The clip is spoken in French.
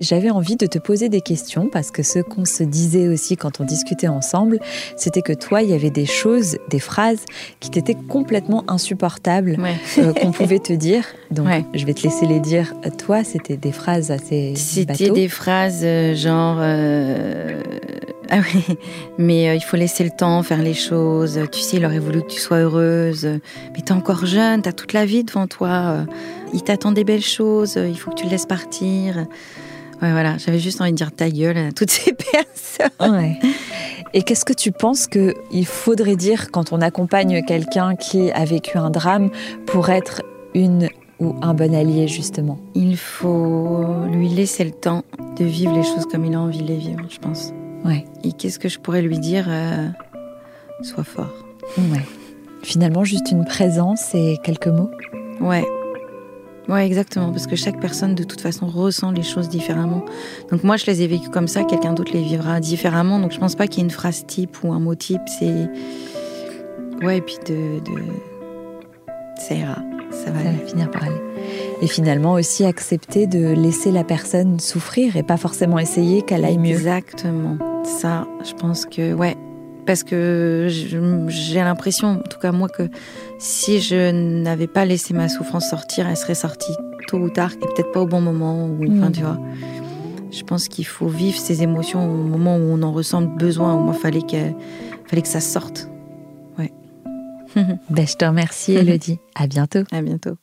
J'avais envie de te poser des questions parce que ce qu'on se disait aussi quand on discutait ensemble, c'était que toi, il y avait des choses, des phrases qui t'étaient complètement insupportables euh, qu'on pouvait te dire. Donc, je vais te laisser les dire. Toi, c'était des phrases assez. C'était des phrases euh, genre. Euh, ah oui, mais il faut laisser le temps faire les choses. Tu sais, il aurait voulu que tu sois heureuse. Mais t'es encore jeune, t'as toute la vie devant toi. Il t'attend des belles choses, il faut que tu le laisses partir. Ouais, voilà, j'avais juste envie de dire ta gueule à toutes ces personnes. Ouais. Et qu'est-ce que tu penses qu'il faudrait dire quand on accompagne quelqu'un qui a vécu un drame pour être une ou un bon allié, justement? Il faut lui laisser le temps de vivre les choses comme il a envie de les vivre, je pense. Ouais. Et qu'est-ce que je pourrais lui dire euh, Sois fort. Ouais. Finalement, juste une présence et quelques mots? Ouais, Ouais, exactement, parce que chaque personne, de toute façon, ressent les choses différemment. Donc moi, je les ai vécues comme ça, quelqu'un d'autre les vivra différemment. Donc je pense pas qu'il y ait une phrase type ou un mot type. C'est ouais, et puis de, de... ça ira, ça va, finir par aller. Et finalement aussi accepter de laisser la personne souffrir et pas forcément essayer qu'elle aille mieux. Exactement. Ça, je pense que ouais, parce que j'ai l'impression, en tout cas moi, que si je n'avais pas laissé ma souffrance sortir, elle serait sortie tôt ou tard, et peut-être pas au bon moment. Ou, enfin, tu vois. Je pense qu'il faut vivre ces émotions au moment où on en ressent le besoin. Au moins, fallait que, fallait que ça sorte. Ouais. ben, je te remercie, Elodie. À bientôt. À bientôt.